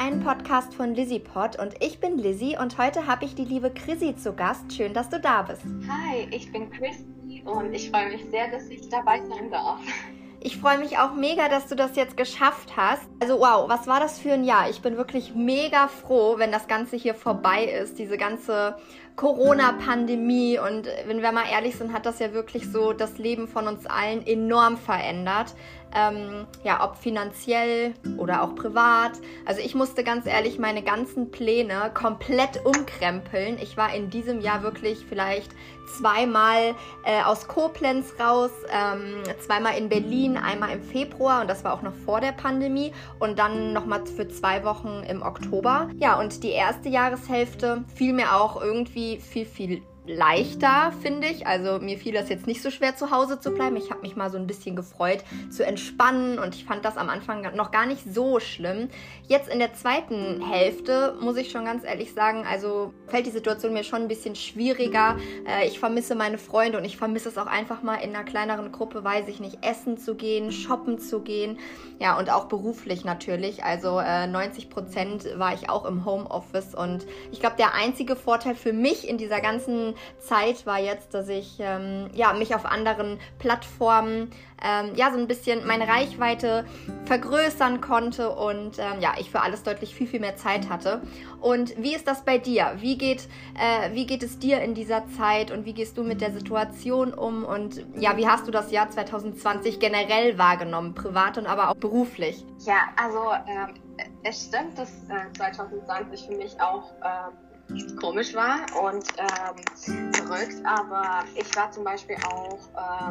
einen Podcast von LizzyPod und ich bin Lizzy und heute habe ich die liebe Chrissy zu Gast. Schön, dass du da bist. Hi, ich bin Chrissy und ich freue mich sehr, dass ich dabei sein darf. Ich freue mich auch mega, dass du das jetzt geschafft hast. Also wow, was war das für ein Jahr? Ich bin wirklich mega froh, wenn das Ganze hier vorbei ist, diese ganze Corona-Pandemie. Und wenn wir mal ehrlich sind, hat das ja wirklich so das Leben von uns allen enorm verändert ähm, ja, ob finanziell oder auch privat. Also ich musste ganz ehrlich meine ganzen Pläne komplett umkrempeln. Ich war in diesem Jahr wirklich vielleicht zweimal äh, aus Koblenz raus, ähm, zweimal in Berlin, einmal im Februar und das war auch noch vor der Pandemie und dann nochmal für zwei Wochen im Oktober. Ja, und die erste Jahreshälfte fiel mir auch irgendwie viel, viel leichter, finde ich. Also mir fiel das jetzt nicht so schwer, zu Hause zu bleiben. Ich habe mich mal so ein bisschen gefreut, zu entspannen und ich fand das am Anfang noch gar nicht so schlimm. Jetzt in der zweiten Hälfte muss ich schon ganz ehrlich sagen, also fällt die Situation mir schon ein bisschen schwieriger. Äh, ich vermisse meine Freunde und ich vermisse es auch einfach mal in einer kleineren Gruppe, weiß ich nicht, essen zu gehen, shoppen zu gehen. Ja, und auch beruflich natürlich. Also äh, 90 Prozent war ich auch im Homeoffice und ich glaube, der einzige Vorteil für mich in dieser ganzen Zeit war jetzt, dass ich ähm, ja, mich auf anderen Plattformen ähm, ja so ein bisschen meine Reichweite vergrößern konnte und ähm, ja, ich für alles deutlich viel, viel mehr Zeit hatte. Und wie ist das bei dir? Wie geht, äh, wie geht es dir in dieser Zeit und wie gehst du mit der Situation um? Und ja, wie hast du das Jahr 2020 generell wahrgenommen, privat und aber auch beruflich? Ja, also ähm, es stimmt, dass äh, 2020 für mich auch ähm, komisch war und ähm, verrückt, aber ich war zum Beispiel auch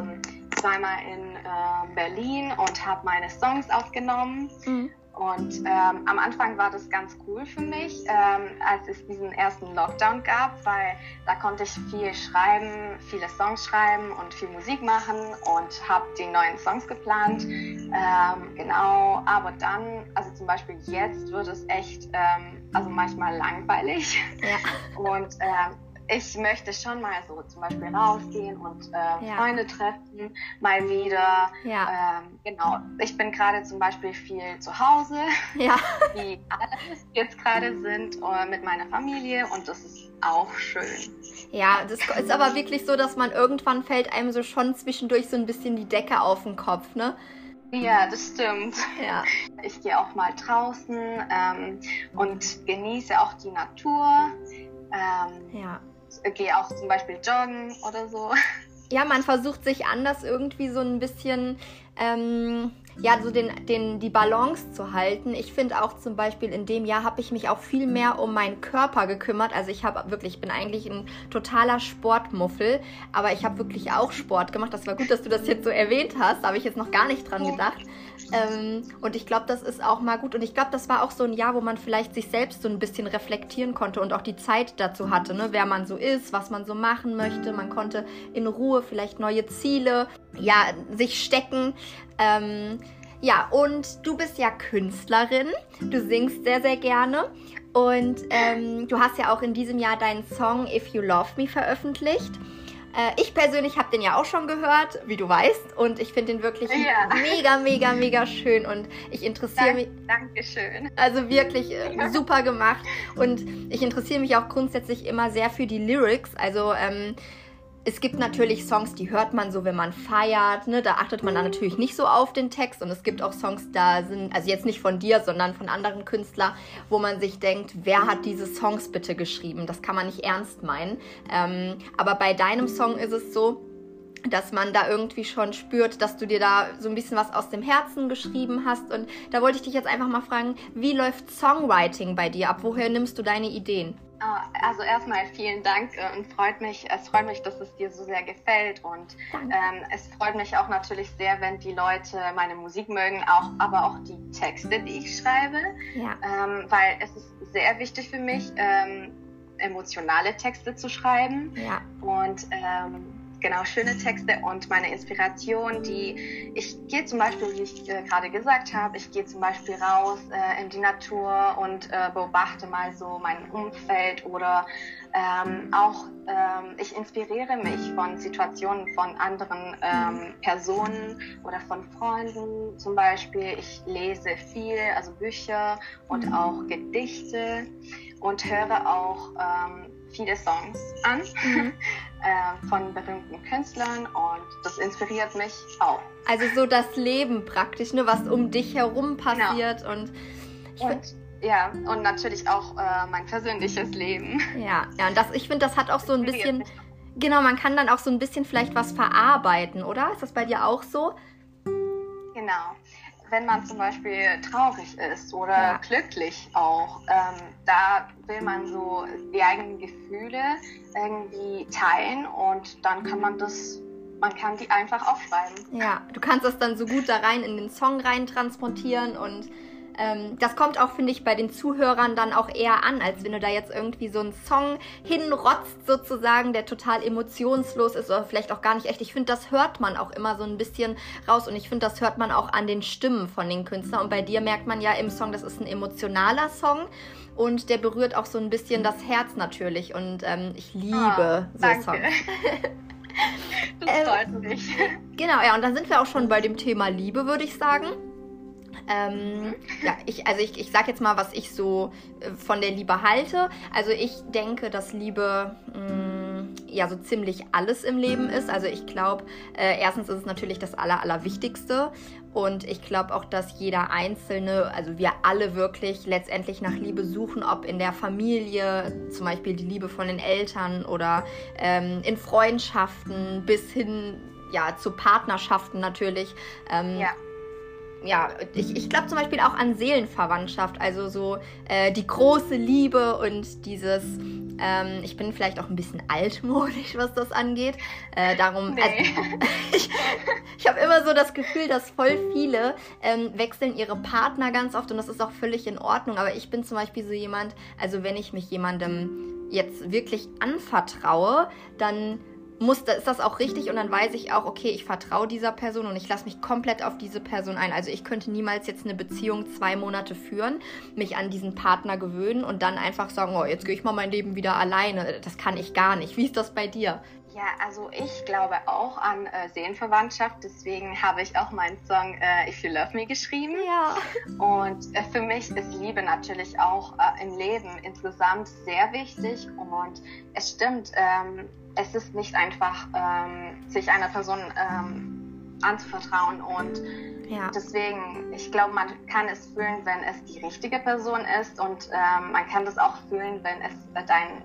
ähm, zweimal in äh, Berlin und habe meine Songs aufgenommen. Mhm. Und ähm, am Anfang war das ganz cool für mich, ähm, als es diesen ersten Lockdown gab, weil da konnte ich viel schreiben, viele Songs schreiben und viel Musik machen und habe die neuen Songs geplant. Ähm, genau, aber dann, also zum Beispiel jetzt wird es echt, ähm, also manchmal langweilig. Ja. Und ähm, ich möchte schon mal so zum Beispiel rausgehen und äh, ja. Freunde treffen, mal wieder. Ja. Ähm, genau. Ich bin gerade zum Beispiel viel zu Hause, ja. wie alle jetzt gerade sind, äh, mit meiner Familie und das ist auch schön. Ja, das ist aber wirklich so, dass man irgendwann fällt einem so schon zwischendurch so ein bisschen die Decke auf den Kopf, ne? Ja, das stimmt. Ja. Ich gehe auch mal draußen ähm, und genieße auch die Natur. Ähm, ja gehe auch zum Beispiel joggen oder so. Ja, man versucht sich anders irgendwie so ein bisschen ähm, ja, so den, den, die Balance zu halten. Ich finde auch zum Beispiel in dem Jahr habe ich mich auch viel mehr um meinen Körper gekümmert. Also ich habe wirklich, ich bin eigentlich ein totaler Sportmuffel, aber ich habe wirklich auch Sport gemacht. Das war gut, dass du das jetzt so erwähnt hast. Da habe ich jetzt noch gar nicht dran gedacht. Ähm, und ich glaube, das ist auch mal gut. Und ich glaube, das war auch so ein Jahr, wo man vielleicht sich selbst so ein bisschen reflektieren konnte und auch die Zeit dazu hatte, ne? wer man so ist, was man so machen möchte. Man konnte in Ruhe vielleicht neue Ziele, ja, sich stecken. Ähm, ja, und du bist ja Künstlerin. Du singst sehr, sehr gerne. Und ähm, du hast ja auch in diesem Jahr deinen Song If You Love Me veröffentlicht. Äh, ich persönlich habe den ja auch schon gehört, wie du weißt. Und ich finde den wirklich ja. mega, mega, mega schön. Und ich interessiere mich. Dankeschön. Also wirklich äh, super gemacht. Und ich interessiere mich auch grundsätzlich immer sehr für die Lyrics. Also ähm, es gibt natürlich Songs, die hört man so, wenn man feiert. Ne? Da achtet man dann natürlich nicht so auf den Text. Und es gibt auch Songs, da sind, also jetzt nicht von dir, sondern von anderen Künstlern, wo man sich denkt, wer hat diese Songs bitte geschrieben? Das kann man nicht ernst meinen. Ähm, aber bei deinem Song ist es so, dass man da irgendwie schon spürt, dass du dir da so ein bisschen was aus dem Herzen geschrieben hast. Und da wollte ich dich jetzt einfach mal fragen, wie läuft Songwriting bei dir ab? Woher nimmst du deine Ideen? Ah, also erstmal vielen Dank äh, und freut mich, es freut mich, dass es dir so sehr gefällt und ähm, es freut mich auch natürlich sehr, wenn die Leute meine Musik mögen, auch, aber auch die Texte, die ich schreibe, ja. ähm, weil es ist sehr wichtig für mich, ähm, emotionale Texte zu schreiben ja. und ähm, genau schöne Texte und meine Inspiration, die ich gehe zum Beispiel, wie ich äh, gerade gesagt habe, ich gehe zum Beispiel raus äh, in die Natur und äh, beobachte mal so mein Umfeld oder ähm, auch ähm, ich inspiriere mich von Situationen von anderen ähm, Personen oder von Freunden zum Beispiel. Ich lese viel, also Bücher und auch Gedichte und höre auch ähm, viele Songs an mhm. äh, von berühmten Künstlern und das inspiriert mich auch. Also so das Leben praktisch, ne, was um dich herum genau. passiert genau. und, und ja, und natürlich auch äh, mein persönliches Leben. Ja, ja, und das, ich finde, das hat auch so ein bisschen, genau, man kann dann auch so ein bisschen vielleicht was verarbeiten, oder? Ist das bei dir auch so? Genau. Wenn man zum Beispiel traurig ist oder ja. glücklich auch, ähm, da will man so die eigenen Gefühle irgendwie teilen und dann kann man das man kann die einfach aufschreiben. Ja, du kannst das dann so gut da rein in den Song rein transportieren und ähm, das kommt auch, finde ich, bei den Zuhörern dann auch eher an, als wenn du da jetzt irgendwie so einen Song hinrotzt, sozusagen, der total emotionslos ist oder vielleicht auch gar nicht echt. Ich finde, das hört man auch immer so ein bisschen raus und ich finde, das hört man auch an den Stimmen von den Künstlern. Und bei dir merkt man ja im Song, das ist ein emotionaler Song und der berührt auch so ein bisschen das Herz natürlich. Und ähm, ich liebe oh, so danke. Songs. das ähm, mich. Genau, ja, und dann sind wir auch schon bei dem Thema Liebe, würde ich sagen. Ähm, ja, ich, also ich, ich sag jetzt mal, was ich so äh, von der Liebe halte. Also ich denke, dass Liebe mh, mm, ja so ziemlich alles im Leben ist. Also ich glaube, äh, erstens ist es natürlich das Aller, Allerwichtigste. Und ich glaube auch, dass jeder Einzelne, also wir alle wirklich letztendlich nach Liebe suchen, ob in der Familie, zum Beispiel die Liebe von den Eltern oder ähm, in Freundschaften bis hin ja, zu Partnerschaften natürlich. Ähm, ja ja, ich, ich glaube zum Beispiel auch an Seelenverwandtschaft, also so äh, die große Liebe und dieses, ähm, ich bin vielleicht auch ein bisschen altmodisch, was das angeht. Äh, darum, nee. also, ich, ich habe immer so das Gefühl, dass voll viele ähm, wechseln ihre Partner ganz oft und das ist auch völlig in Ordnung. Aber ich bin zum Beispiel so jemand, also wenn ich mich jemandem jetzt wirklich anvertraue, dann muss, ist das auch richtig und dann weiß ich auch, okay, ich vertraue dieser Person und ich lasse mich komplett auf diese Person ein. Also ich könnte niemals jetzt eine Beziehung zwei Monate führen, mich an diesen Partner gewöhnen und dann einfach sagen, oh, jetzt gehe ich mal mein Leben wieder alleine. Das kann ich gar nicht. Wie ist das bei dir? Ja, also ich glaube auch an äh, Seelenverwandtschaft, deswegen habe ich auch meinen Song äh, If You Love Me geschrieben. Ja. Und äh, für mich ist Liebe natürlich auch äh, im Leben insgesamt sehr wichtig und es stimmt, ähm, es ist nicht einfach, ähm, sich einer Person ähm, anzuvertrauen und ja. deswegen, ich glaube, man kann es fühlen, wenn es die richtige Person ist und ähm, man kann das auch fühlen, wenn es dein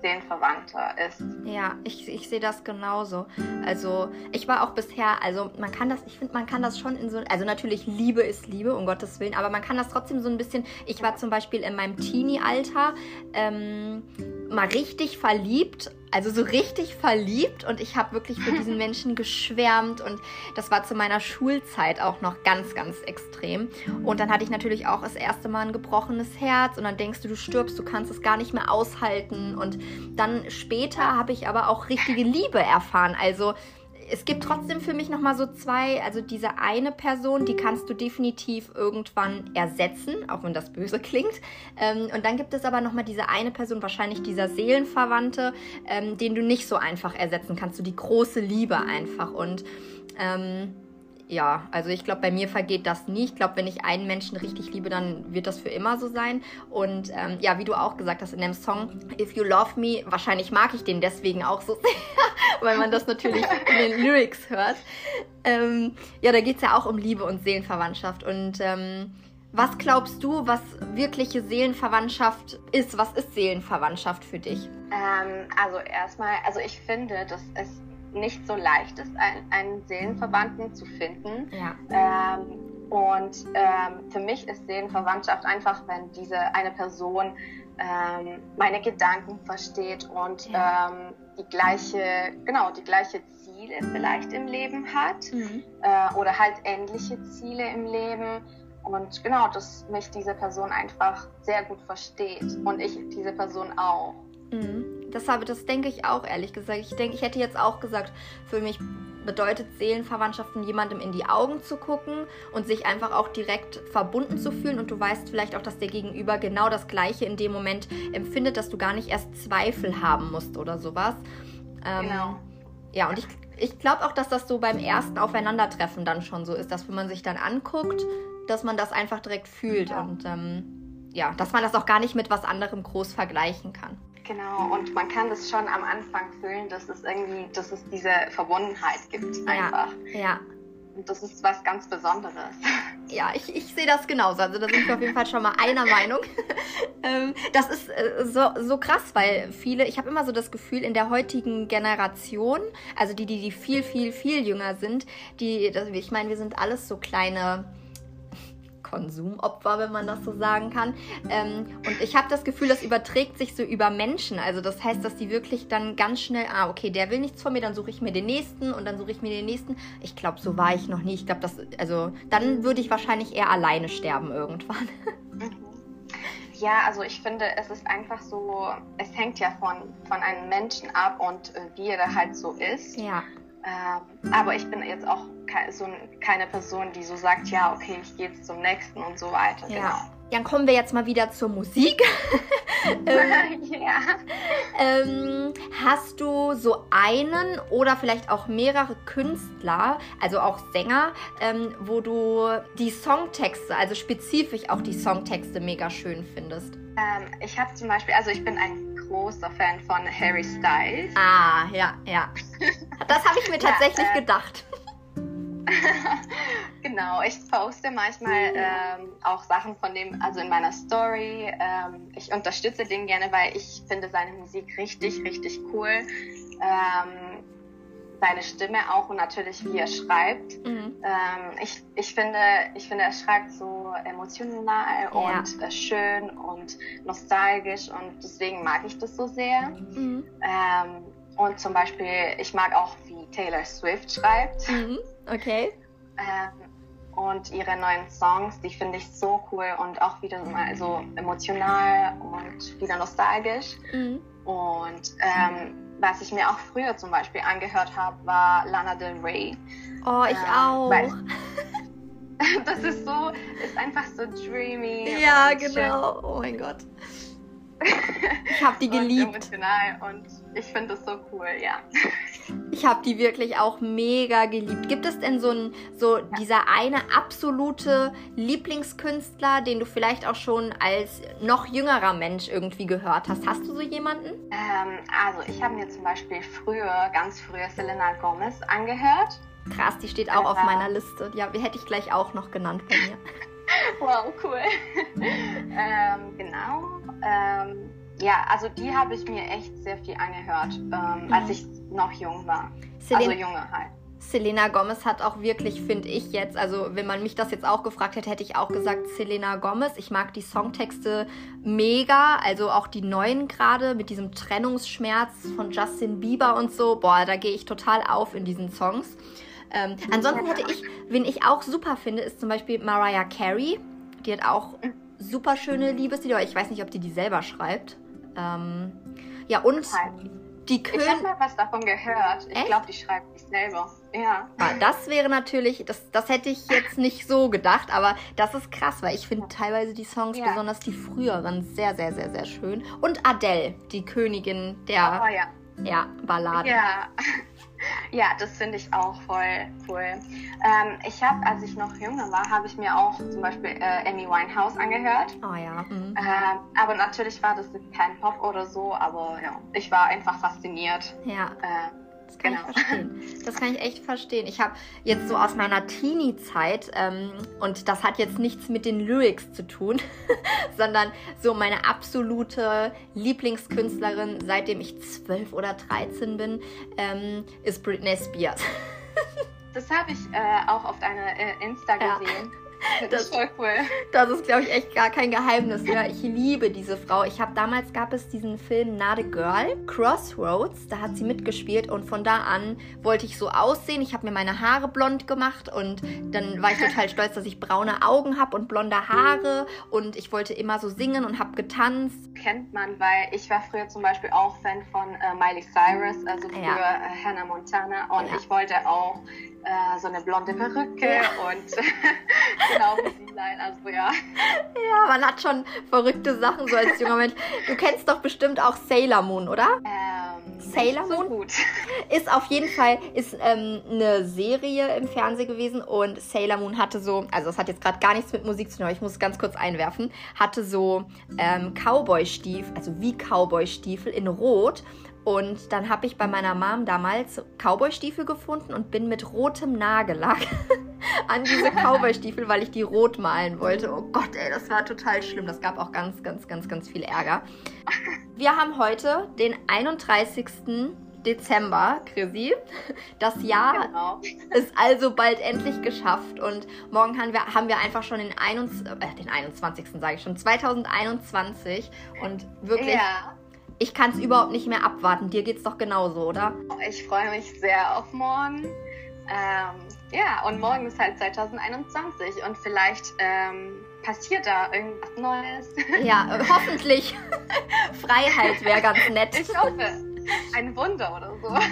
Seelenverwandter ist. Ja, ich, ich sehe das genauso. Also ich war auch bisher, also man kann das, ich finde, man kann das schon in so, also natürlich Liebe ist Liebe, um Gottes Willen, aber man kann das trotzdem so ein bisschen, ich war zum Beispiel in meinem Teenie-Alter ähm, mal richtig verliebt also so richtig verliebt und ich habe wirklich für diesen Menschen geschwärmt und das war zu meiner Schulzeit auch noch ganz, ganz extrem. Und dann hatte ich natürlich auch das erste Mal ein gebrochenes Herz und dann denkst du, du stirbst, du kannst es gar nicht mehr aushalten und dann später habe ich aber auch richtige Liebe erfahren. Also es gibt trotzdem für mich nochmal so zwei, also diese eine Person, die kannst du definitiv irgendwann ersetzen, auch wenn das böse klingt. Ähm, und dann gibt es aber nochmal diese eine Person, wahrscheinlich dieser Seelenverwandte, ähm, den du nicht so einfach ersetzen kannst, so die große Liebe einfach. Und ähm, ja, also ich glaube, bei mir vergeht das nie. Ich glaube, wenn ich einen Menschen richtig liebe, dann wird das für immer so sein. Und ähm, ja, wie du auch gesagt hast in dem Song If You Love Me, wahrscheinlich mag ich den deswegen auch so sehr, weil man das natürlich in den Lyrics hört. Ähm, ja, da geht es ja auch um Liebe und Seelenverwandtschaft. Und ähm, was glaubst du, was wirkliche Seelenverwandtschaft ist? Was ist Seelenverwandtschaft für dich? Ähm, also erstmal, also ich finde, dass es nicht so leicht ist, einen, einen Seelenverwandten zu finden. Ja. Ähm, und ähm, für mich ist Seelenverwandtschaft einfach, wenn diese eine Person ähm, meine Gedanken versteht und ja. ähm, die gleiche, genau, die gleiche Ziele vielleicht im Leben hat mhm. äh, oder halt ähnliche Ziele im Leben. Und genau, dass mich diese Person einfach sehr gut versteht und ich diese Person auch. Mhm. Das habe, das denke ich auch ehrlich gesagt. Ich denke, ich hätte jetzt auch gesagt, für mich bedeutet Seelenverwandtschaften, jemandem in die Augen zu gucken und sich einfach auch direkt verbunden zu fühlen. Und du weißt vielleicht auch, dass der Gegenüber genau das Gleiche in dem Moment empfindet, dass du gar nicht erst Zweifel haben musst oder sowas. Ähm, genau. Ja, und ich, ich glaube auch, dass das so beim ersten Aufeinandertreffen dann schon so ist, dass wenn man sich dann anguckt, dass man das einfach direkt fühlt ja. und ähm, ja, dass man das auch gar nicht mit was anderem groß vergleichen kann. Genau, und man kann das schon am Anfang fühlen, dass es irgendwie, dass es diese Verbundenheit gibt einfach. Ja. ja. Und das ist was ganz Besonderes. Ja, ich, ich sehe das genauso. Also da sind wir auf jeden Fall schon mal einer Meinung. ähm, das ist äh, so, so krass, weil viele, ich habe immer so das Gefühl, in der heutigen Generation, also die, die, die viel, viel, viel jünger sind, die, ich meine, wir sind alles so kleine Konsumopfer, wenn man das so sagen kann. Ähm, und ich habe das Gefühl, das überträgt sich so über Menschen. Also das heißt, dass die wirklich dann ganz schnell, ah, okay, der will nichts von mir, dann suche ich mir den nächsten und dann suche ich mir den nächsten. Ich glaube, so war ich noch nie. Ich glaube, das, also dann würde ich wahrscheinlich eher alleine sterben irgendwann. Mhm. Ja, also ich finde, es ist einfach so, es hängt ja von, von einem Menschen ab und äh, wie er halt so ist. Ja. Ähm, aber ich bin jetzt auch ke so keine Person, die so sagt, ja, okay, ich gehe jetzt zum nächsten und so weiter. Ja. Genau. Dann kommen wir jetzt mal wieder zur Musik. ähm, ja. Ähm, hast du so einen oder vielleicht auch mehrere Künstler, also auch Sänger, ähm, wo du die Songtexte, also spezifisch auch die Songtexte mega schön findest? Ähm, ich habe zum Beispiel, also ich bin ein großer Fan von Harry Styles. Ah, ja, ja. Das habe ich mir tatsächlich ja, äh, gedacht. genau, ich poste manchmal ähm, auch Sachen von dem, also in meiner Story. Ähm, ich unterstütze den gerne, weil ich finde seine Musik richtig, richtig cool. Ähm, seine Stimme auch und natürlich wie er schreibt. Mhm. Ähm, ich, ich, finde, ich finde, er schreibt so emotional ja. und äh, schön und nostalgisch und deswegen mag ich das so sehr. Mhm. Ähm, und zum Beispiel, ich mag auch, wie Taylor Swift schreibt. Mhm. Okay. Ähm, und ihre neuen Songs, die finde ich so cool und auch wieder mal so emotional und wieder nostalgisch. Mhm. Und ähm, was ich mir auch früher zum Beispiel angehört habe, war Lana Del Rey. Oh, ich ähm, auch. Weil, das ist so, ist einfach so dreamy. Ja, genau. Oh mein Gott. Ich habe die geliebt. Und emotional und ich finde das so cool, ja. Ich habe die wirklich auch mega geliebt. Gibt es denn so ein, so ja. dieser eine absolute Lieblingskünstler, den du vielleicht auch schon als noch jüngerer Mensch irgendwie gehört hast? Hast du so jemanden? Ähm, also ich habe mir zum Beispiel früher, ganz früher Selena Gomez angehört. Krass, die steht auch auf meiner Liste. Ja, die hätte ich gleich auch noch genannt bei mir. wow, cool. ähm, genau. Ähm, ja, also die habe ich mir echt sehr viel angehört, ähm, mhm. als ich noch jung war. Selena, also junge halt. Selena Gomez hat auch wirklich, finde ich jetzt, also wenn man mich das jetzt auch gefragt hätte, hätte ich auch gesagt Selena Gomez. Ich mag die Songtexte mega, also auch die neuen gerade mit diesem Trennungsschmerz von Justin Bieber und so. Boah, da gehe ich total auf in diesen Songs. Ähm, ansonsten hätte ich, wen ich auch super finde, ist zum Beispiel Mariah Carey. Die hat auch mhm. super schöne Liebeslieder. Ich weiß nicht, ob die die selber schreibt. Ähm, ja, und die Köln. Ich habe mal was davon gehört. Ich glaube, die schreibt sich selber. Ja. ja. Das wäre natürlich, das, das hätte ich jetzt nicht so gedacht, aber das ist krass, weil ich finde teilweise die Songs, ja. besonders die früheren, sehr, sehr, sehr, sehr schön. Und Adele, die Königin der oh, ja. Ja, Balladen. Ja. Ja, das finde ich auch voll cool. Ähm, ich habe, als ich noch jünger war, habe ich mir auch zum Beispiel äh, Amy Winehouse angehört. Oh ja. Mhm. Äh, aber natürlich war das kein Pop oder so, aber ja, ich war einfach fasziniert. Ja. Äh, das kann genau. ich verstehen. Das kann ich echt verstehen. Ich habe jetzt so aus meiner Teenie-Zeit, ähm, und das hat jetzt nichts mit den Lyrics zu tun, sondern so meine absolute Lieblingskünstlerin, seitdem ich zwölf oder 13 bin, ähm, ist Britney Spears. das habe ich äh, auch auf deiner äh, Insta gesehen. Ja. Das, ist voll cool. Das ist, glaube ich, echt gar kein Geheimnis. Ja, ich liebe diese Frau. Ich habe damals gab es diesen Film a Girl, Crossroads. Da hat sie mitgespielt und von da an wollte ich so aussehen. Ich habe mir meine Haare blond gemacht und dann war ich total stolz, dass ich braune Augen habe und blonde Haare und ich wollte immer so singen und habe getanzt. Kennt man, weil ich war früher zum Beispiel auch Fan von äh, Miley Cyrus, also früher ja. äh, Hannah Montana und ja. ich wollte auch äh, so eine blonde Perücke ja. und genau wie sie sein. Also ja. Ja, man hat schon verrückte Sachen so als junger Mensch. Du kennst doch bestimmt auch Sailor Moon, oder? Ähm, Sailor Moon? So gut. Ist auf jeden Fall ist, ähm, eine Serie im Fernsehen gewesen und Sailor Moon hatte so, also das hat jetzt gerade gar nichts mit Musik zu tun, aber ich muss es ganz kurz einwerfen, hatte so ähm, Cowboy-Stiefel, also wie Cowboy-Stiefel in Rot und dann habe ich bei meiner Mom damals Cowboy-Stiefel gefunden und bin mit rotem Nagellack an diese Cowboy-Stiefel, weil ich die rot malen wollte. Oh Gott, ey, das war total schlimm. Das gab auch ganz, ganz, ganz, ganz viel Ärger. Wir haben heute den 31. Dezember, Chrissy. Das Jahr genau. ist also bald endlich geschafft und morgen haben wir, haben wir einfach schon den, 21, äh, den 21. sage ich schon, 2021 und wirklich... Ja ich kann es überhaupt nicht mehr abwarten. Dir geht's doch genauso, oder? Ich freue mich sehr auf morgen. Ähm, ja, und morgen ist halt 2021 und vielleicht ähm, passiert da irgendwas Neues. Ja, hoffentlich. Freiheit wäre ganz nett. Ich hoffe ein Wunder oder so.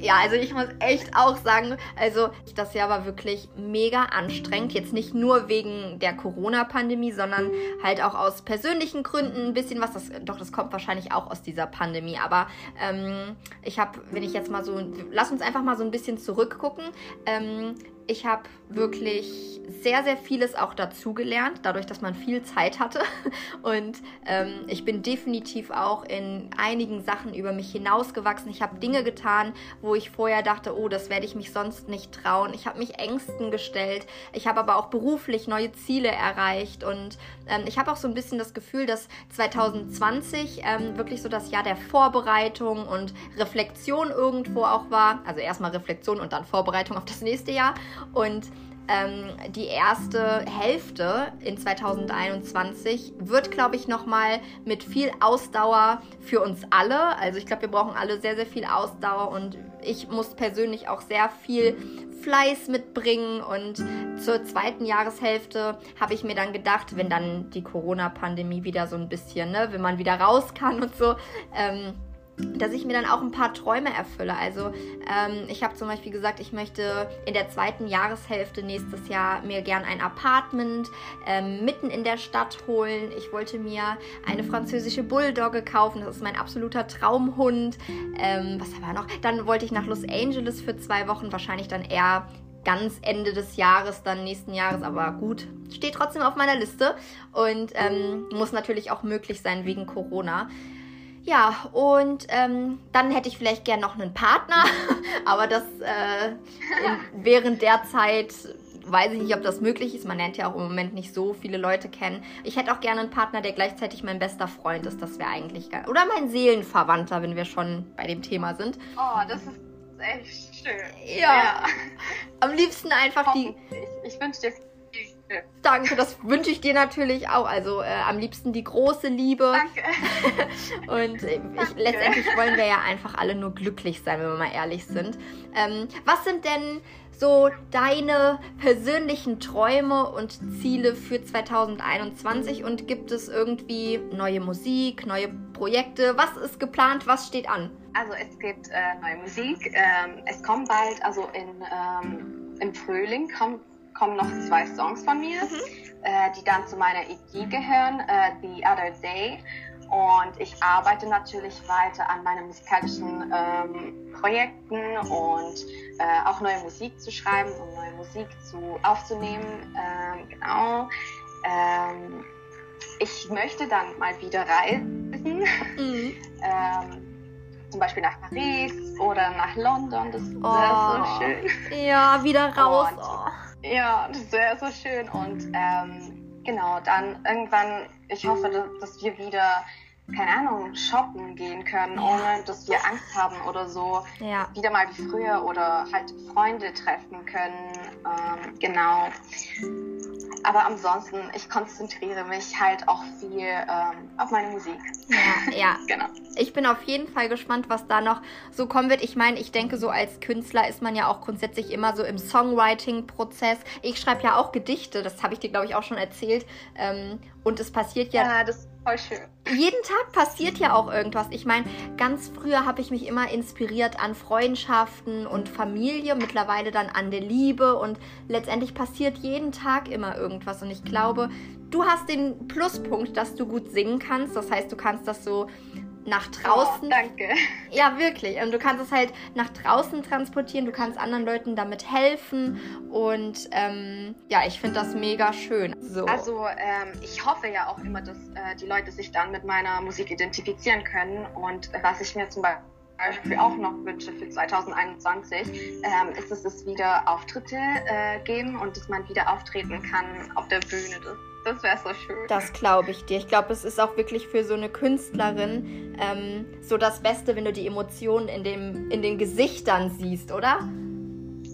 Ja, also ich muss echt auch sagen, also das Jahr war wirklich mega anstrengend. Jetzt nicht nur wegen der Corona-Pandemie, sondern halt auch aus persönlichen Gründen ein bisschen was. Das, doch, das kommt wahrscheinlich auch aus dieser Pandemie. Aber ähm, ich habe, wenn ich jetzt mal so, lass uns einfach mal so ein bisschen zurückgucken. Ähm, ich habe wirklich sehr, sehr vieles auch dazugelernt, dadurch, dass man viel Zeit hatte. Und ähm, ich bin definitiv auch in einigen Sachen über mich hinausgewachsen. Ich habe Dinge getan, wo ich vorher dachte, oh, das werde ich mich sonst nicht trauen. Ich habe mich Ängsten gestellt. Ich habe aber auch beruflich neue Ziele erreicht. Und ähm, ich habe auch so ein bisschen das Gefühl, dass 2020 ähm, wirklich so das Jahr der Vorbereitung und Reflexion irgendwo auch war. Also erstmal Reflexion und dann Vorbereitung auf das nächste Jahr. Und ähm, die erste Hälfte in 2021 wird, glaube ich, nochmal mit viel Ausdauer für uns alle. Also ich glaube, wir brauchen alle sehr, sehr viel Ausdauer und ich muss persönlich auch sehr viel Fleiß mitbringen und zur zweiten Jahreshälfte habe ich mir dann gedacht, wenn dann die Corona-Pandemie wieder so ein bisschen, ne, wenn man wieder raus kann und so, ähm, dass ich mir dann auch ein paar Träume erfülle. Also ähm, ich habe zum Beispiel gesagt, ich möchte in der zweiten Jahreshälfte nächstes Jahr mir gern ein Apartment ähm, mitten in der Stadt holen. Ich wollte mir eine französische Bulldogge kaufen. Das ist mein absoluter Traumhund. Ähm, was haben wir noch? Dann wollte ich nach Los Angeles für zwei Wochen, wahrscheinlich dann eher ganz Ende des Jahres, dann nächsten Jahres, aber gut, steht trotzdem auf meiner Liste und ähm, muss natürlich auch möglich sein wegen Corona. Ja, und ähm, dann hätte ich vielleicht gern noch einen Partner, aber das äh, in, während der Zeit weiß ich nicht, ob das möglich ist. Man lernt ja auch im Moment nicht so viele Leute kennen. Ich hätte auch gerne einen Partner, der gleichzeitig mein bester Freund ist. Das wäre eigentlich geil. Oder mein Seelenverwandter, wenn wir schon bei dem Thema sind. Oh, das ist echt schön. Ja. ja. Am liebsten einfach die. Ich wünsche dir Danke, das wünsche ich dir natürlich auch. Also äh, am liebsten die große Liebe. Danke. Und äh, ich, letztendlich wollen wir ja einfach alle nur glücklich sein, wenn wir mal ehrlich sind. Ähm, was sind denn so deine persönlichen Träume und Ziele für 2021 und gibt es irgendwie neue Musik, neue Projekte? Was ist geplant? Was steht an? Also es gibt äh, neue Musik. Ähm, es kommt bald, also in, ähm, im Frühling kommt kommen noch zwei Songs von mir, mhm. äh, die dann zu meiner EP gehören, äh, The Other Day. Und ich arbeite natürlich weiter an meinen musikalischen ähm, Projekten und äh, auch neue Musik zu schreiben und neue Musik zu, aufzunehmen. Ähm, genau. Ähm, ich möchte dann mal wieder reisen. Mhm. ähm, zum Beispiel nach Paris oder nach London. Das oh. wäre so schön. Ja, wieder raus. Und, oh. Ja, das wäre so schön. Und ähm, genau, dann irgendwann, ich hoffe, dass wir wieder, keine Ahnung, shoppen gehen können, ohne dass wir Angst haben oder so. Ja. Wieder mal wie früher oder halt Freunde treffen können. Ähm, genau. Aber ansonsten, ich konzentriere mich halt auch viel ähm, auf meine Musik. Ja, ja. genau. Ich bin auf jeden Fall gespannt, was da noch so kommen wird. Ich meine, ich denke, so als Künstler ist man ja auch grundsätzlich immer so im Songwriting-Prozess. Ich schreibe ja auch Gedichte, das habe ich dir, glaube ich, auch schon erzählt. Ähm, und es passiert ja. Ja, das Voll schön. Jeden Tag passiert ja auch irgendwas. Ich meine, ganz früher habe ich mich immer inspiriert an Freundschaften und Familie, mittlerweile dann an der Liebe und letztendlich passiert jeden Tag immer irgendwas. Und ich glaube, du hast den Pluspunkt, dass du gut singen kannst. Das heißt, du kannst das so nach draußen. Oh, danke. Ja, wirklich. Und du kannst es halt nach draußen transportieren. Du kannst anderen Leuten damit helfen. Und ähm, ja, ich finde das mega schön. So. Also ähm, ich hoffe ja auch immer, dass äh, die Leute sich dann mit meiner Musik identifizieren können. Und was ich mir zum Beispiel auch noch wünsche für 2021, ähm, ist, dass es wieder Auftritte äh, geben und dass man wieder auftreten kann auf der Bühne. Das das wäre so schön. Das glaube ich dir. Ich glaube, es ist auch wirklich für so eine Künstlerin ähm, so das Beste, wenn du die Emotionen in, dem, in den Gesichtern siehst, oder?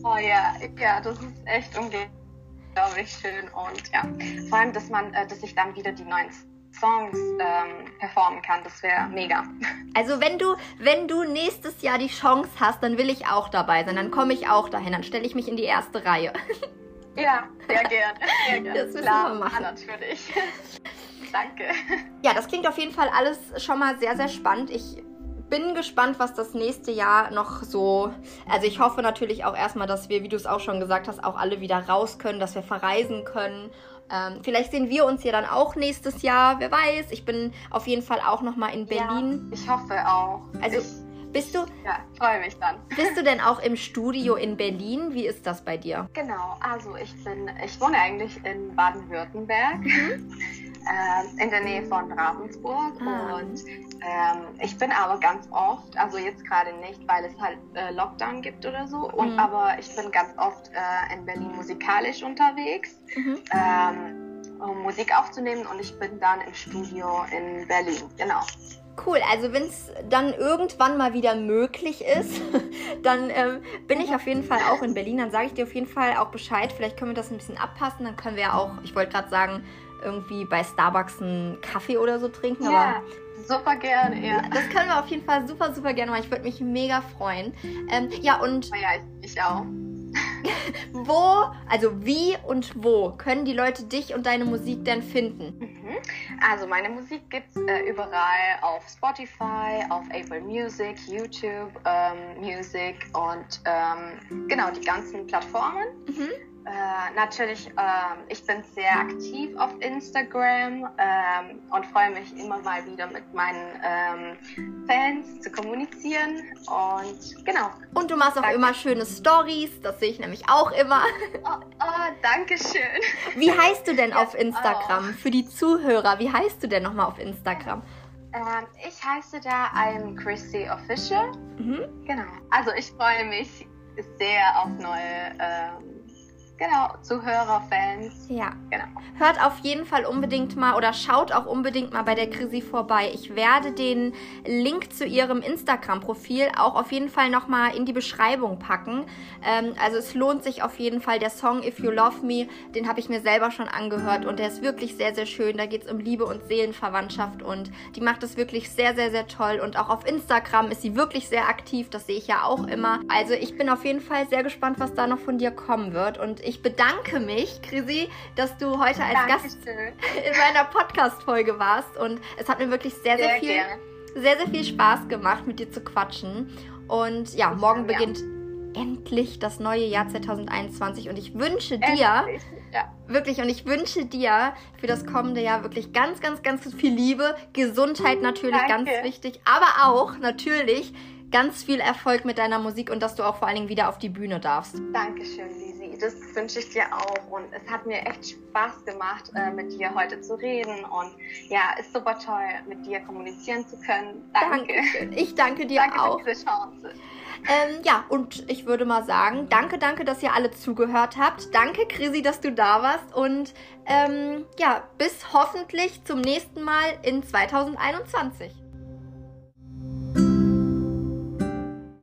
Oh ja, ja, das ist echt unglaublich schön. Und ja, vor allem, dass man, äh, dass ich dann wieder die neuen Songs ähm, performen kann. Das wäre mega. Also wenn du, wenn du nächstes Jahr die Chance hast, dann will ich auch dabei sein. Dann komme ich auch dahin. Dann stelle ich mich in die erste Reihe. Ja, sehr gerne. Sehr gerne. Das müssen Klar, wir machen. natürlich. Danke. Ja, das klingt auf jeden Fall alles schon mal sehr, sehr spannend. Ich bin gespannt, was das nächste Jahr noch so. Also ich hoffe natürlich auch erstmal, dass wir, wie du es auch schon gesagt hast, auch alle wieder raus können, dass wir verreisen können. Ähm, vielleicht sehen wir uns ja dann auch nächstes Jahr, wer weiß. Ich bin auf jeden Fall auch noch mal in Berlin. Ja, ich hoffe auch. Also ich bist du? Ja, freue mich dann. Bist du denn auch im Studio in Berlin? Wie ist das bei dir? Genau, also ich bin, ich wohne eigentlich in Baden-Württemberg. Mhm. äh, in der Nähe von Ravensburg ah. und ähm, ich bin aber ganz oft, also jetzt gerade nicht, weil es halt äh, Lockdown gibt oder so, und mhm. aber ich bin ganz oft äh, in Berlin musikalisch unterwegs. Mhm. Ähm, um Musik aufzunehmen und ich bin dann im Studio in Berlin, genau. Cool, also wenn es dann irgendwann mal wieder möglich ist, dann ähm, bin ich auf jeden Fall auch in Berlin. Dann sage ich dir auf jeden Fall auch Bescheid. Vielleicht können wir das ein bisschen abpassen. Dann können wir ja auch, ich wollte gerade sagen, irgendwie bei Starbucks einen Kaffee oder so trinken. Ja, super gerne, ja. Das können wir auf jeden Fall super, super gerne machen. Ich würde mich mega freuen. Ähm, ja, und. Ja, ich, ich auch. wo, also wie und wo können die Leute dich und deine Musik denn finden? Mhm. Also meine Musik gibt es äh, überall auf Spotify, auf Apple Music, YouTube ähm, Music und ähm, genau die ganzen Plattformen. Mhm. Äh, natürlich, ähm, ich bin sehr aktiv auf Instagram ähm, und freue mich immer mal wieder mit meinen ähm, Fans zu kommunizieren und genau. Und du machst auch danke. immer schöne Stories, das sehe ich nämlich auch immer. Oh, oh danke schön. Wie heißt du denn auf Instagram? Oh. Für die Zuhörer, wie heißt du denn nochmal auf Instagram? Ähm, ich heiße da I'm Chrissy Official. Mhm. Genau. Also ich freue mich sehr auf neue ähm, Genau, Zuhörer, Fans. Ja. Genau. Hört auf jeden Fall unbedingt mal oder schaut auch unbedingt mal bei der Chrissy vorbei. Ich werde den Link zu ihrem Instagram-Profil auch auf jeden Fall nochmal in die Beschreibung packen. Ähm, also es lohnt sich auf jeden Fall. Der Song If You Love Me, den habe ich mir selber schon angehört und der ist wirklich sehr, sehr schön. Da geht es um Liebe und Seelenverwandtschaft und die macht es wirklich sehr, sehr, sehr toll. Und auch auf Instagram ist sie wirklich sehr aktiv. Das sehe ich ja auch immer. Also ich bin auf jeden Fall sehr gespannt, was da noch von dir kommen wird. Und ich bedanke mich, Chrissy, dass du heute als Dankeschön. Gast in meiner Podcast-Folge warst. Und es hat mir wirklich sehr, sehr, sehr viel, gerne. sehr, sehr viel Spaß gemacht, mit dir zu quatschen. Und ja, morgen ja. beginnt endlich das neue Jahr 2021 und ich wünsche dir ja. wirklich und ich wünsche dir für das kommende Jahr wirklich ganz, ganz, ganz viel Liebe, Gesundheit natürlich Danke. ganz wichtig, aber auch natürlich ganz viel Erfolg mit deiner Musik und dass du auch vor allen Dingen wieder auf die Bühne darfst. Dankeschön, das wünsche ich dir auch. Und es hat mir echt Spaß gemacht, äh, mit dir heute zu reden. Und ja, ist super toll, mit dir kommunizieren zu können. Danke. Dankeschön. Ich danke dir danke auch. Für diese Chance. Ähm, ja, und ich würde mal sagen, danke, danke, dass ihr alle zugehört habt. Danke, Chrissy, dass du da warst. Und ähm, ja, bis hoffentlich zum nächsten Mal in 2021.